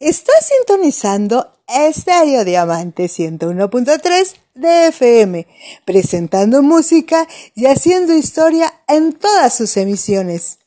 Estás sintonizando Estéreo Diamante 101.3 de FM, presentando música y haciendo historia en todas sus emisiones.